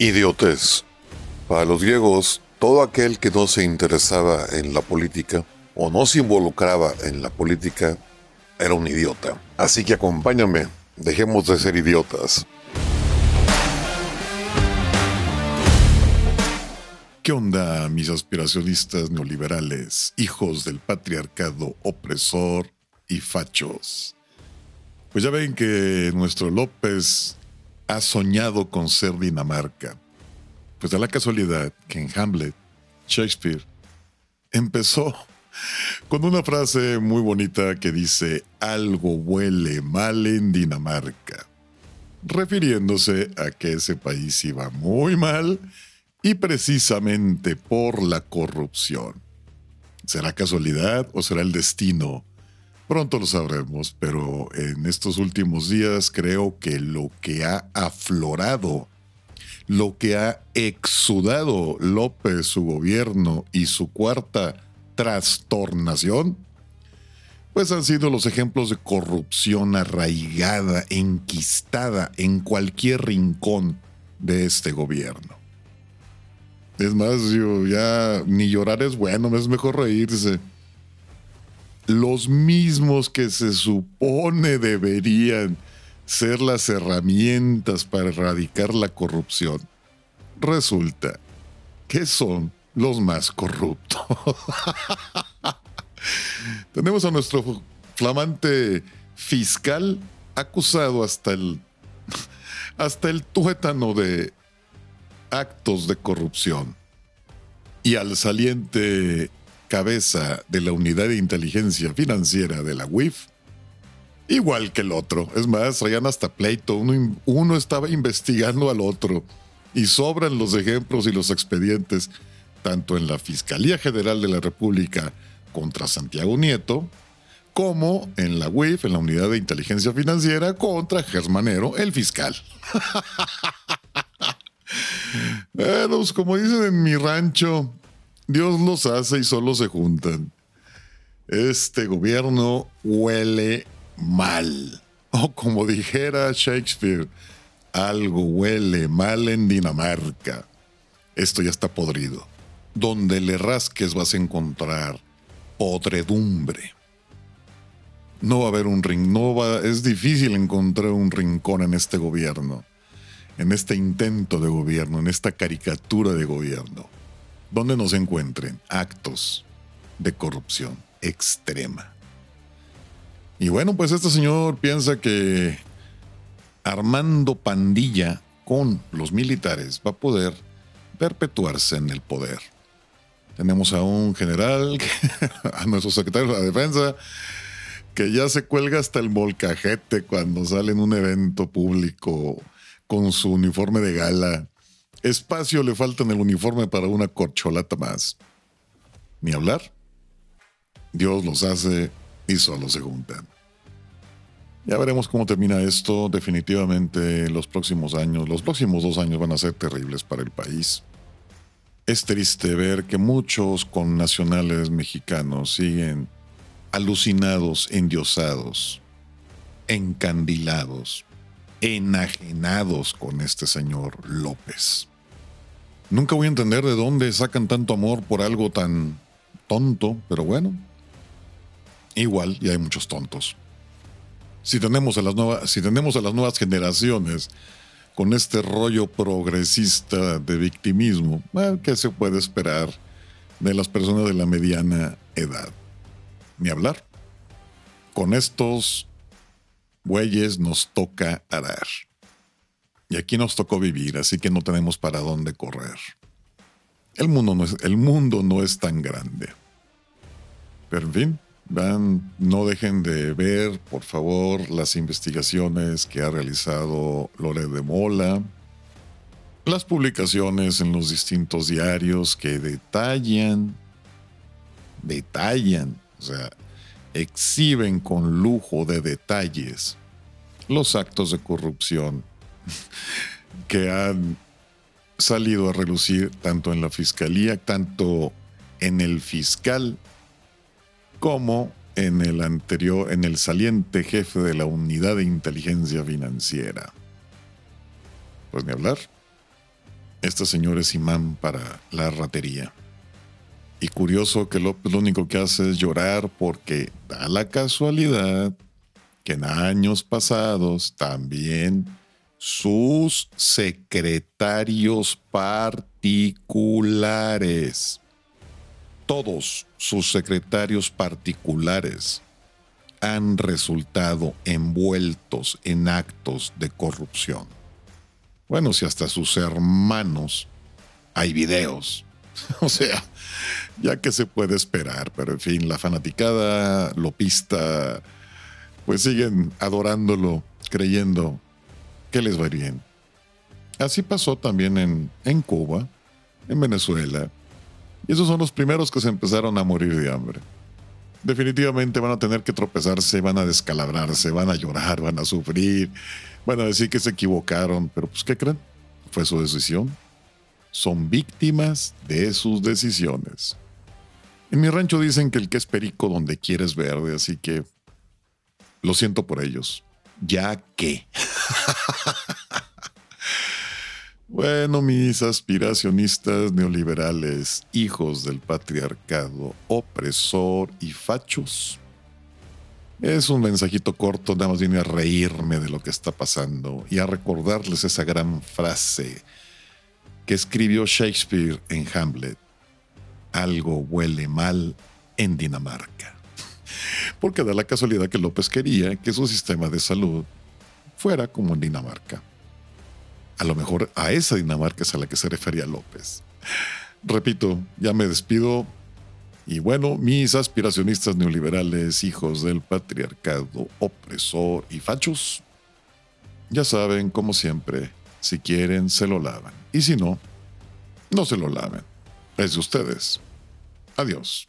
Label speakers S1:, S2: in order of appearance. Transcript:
S1: Idiotez. Para los griegos, todo aquel que no se interesaba en la política o no se involucraba en la política era un idiota. Así que acompáñame, dejemos de ser idiotas.
S2: ¿Qué onda, mis aspiracionistas neoliberales, hijos del patriarcado opresor y fachos? Pues ya ven que nuestro López ha soñado con ser Dinamarca. Pues da la casualidad que en Hamlet, Shakespeare empezó con una frase muy bonita que dice, algo huele mal en Dinamarca, refiriéndose a que ese país iba muy mal y precisamente por la corrupción. ¿Será casualidad o será el destino Pronto lo sabremos, pero en estos últimos días creo que lo que ha aflorado, lo que ha exudado López, su gobierno y su cuarta trastornación, pues han sido los ejemplos de corrupción arraigada, enquistada en cualquier rincón de este gobierno. Es más, yo ya ni llorar es bueno, es mejor reírse los mismos que se supone deberían ser las herramientas para erradicar la corrupción, resulta que son los más corruptos. Tenemos a nuestro flamante fiscal acusado hasta el hasta el tuétano de actos de corrupción. Y al saliente cabeza de la unidad de inteligencia financiera de la UIF, igual que el otro. Es más, traían hasta pleito. Uno, uno estaba investigando al otro. Y sobran los ejemplos y los expedientes, tanto en la Fiscalía General de la República contra Santiago Nieto, como en la UIF, en la Unidad de Inteligencia Financiera, contra Germanero, el fiscal. bueno, pues como dicen en mi rancho, Dios los hace y solo se juntan. Este gobierno huele mal. O como dijera Shakespeare, algo huele mal en Dinamarca. Esto ya está podrido. Donde le rasques vas a encontrar podredumbre. No va a haber un rincón, no va, es difícil encontrar un rincón en este gobierno, en este intento de gobierno, en esta caricatura de gobierno donde nos encuentren actos de corrupción extrema. Y bueno, pues este señor piensa que armando pandilla con los militares va a poder perpetuarse en el poder. Tenemos a un general, a nuestro secretario de la defensa, que ya se cuelga hasta el molcajete cuando sale en un evento público con su uniforme de gala Espacio le falta en el uniforme para una corcholata más. Ni hablar. Dios los hace y solo se juntan. Ya veremos cómo termina esto. Definitivamente los próximos años, los próximos dos años van a ser terribles para el país. Es triste ver que muchos connacionales mexicanos siguen alucinados, endiosados, encandilados enajenados con este señor López. Nunca voy a entender de dónde sacan tanto amor por algo tan tonto, pero bueno, igual y hay muchos tontos. Si tenemos a las nuevas, si tenemos a las nuevas generaciones con este rollo progresista de victimismo, ¿qué se puede esperar de las personas de la mediana edad? Ni hablar. Con estos Güeyes nos toca arar. Y aquí nos tocó vivir, así que no tenemos para dónde correr. El mundo no es, el mundo no es tan grande. Pero en fin, van, no dejen de ver, por favor, las investigaciones que ha realizado Lore de Mola, las publicaciones en los distintos diarios que detallan, detallan, o sea, exhiben con lujo de detalles los actos de corrupción que han salido a relucir tanto en la fiscalía, tanto en el fiscal como en el anterior, en el saliente jefe de la unidad de inteligencia financiera. Pues ni hablar. Este señor es imán para la ratería. Y curioso que López lo único que hace es llorar porque da la casualidad que en años pasados también sus secretarios particulares, todos sus secretarios particulares han resultado envueltos en actos de corrupción. Bueno, si hasta sus hermanos hay videos. o sea, ya que se puede esperar, pero en fin, la fanaticada lopista, pues siguen adorándolo, creyendo que les va bien. Así pasó también en, en Cuba, en Venezuela, y esos son los primeros que se empezaron a morir de hambre. Definitivamente van a tener que tropezarse, van a descalabrarse, van a llorar, van a sufrir, van a decir que se equivocaron, pero pues ¿qué creen? Fue su decisión. Son víctimas de sus decisiones. En mi rancho dicen que el que es perico donde quieres verde, así que lo siento por ellos. Ya que. bueno, mis aspiracionistas neoliberales, hijos del patriarcado, opresor y fachos. Es un mensajito corto, nada más viene a reírme de lo que está pasando y a recordarles esa gran frase que escribió Shakespeare en Hamlet algo huele mal en Dinamarca. Porque da la casualidad que López quería que su sistema de salud fuera como en Dinamarca. A lo mejor a esa Dinamarca es a la que se refería López. Repito, ya me despido. Y bueno, mis aspiracionistas neoliberales, hijos del patriarcado opresor y fachos, ya saben, como siempre, si quieren, se lo lavan. Y si no, no se lo laven. Es de ustedes. Adiós.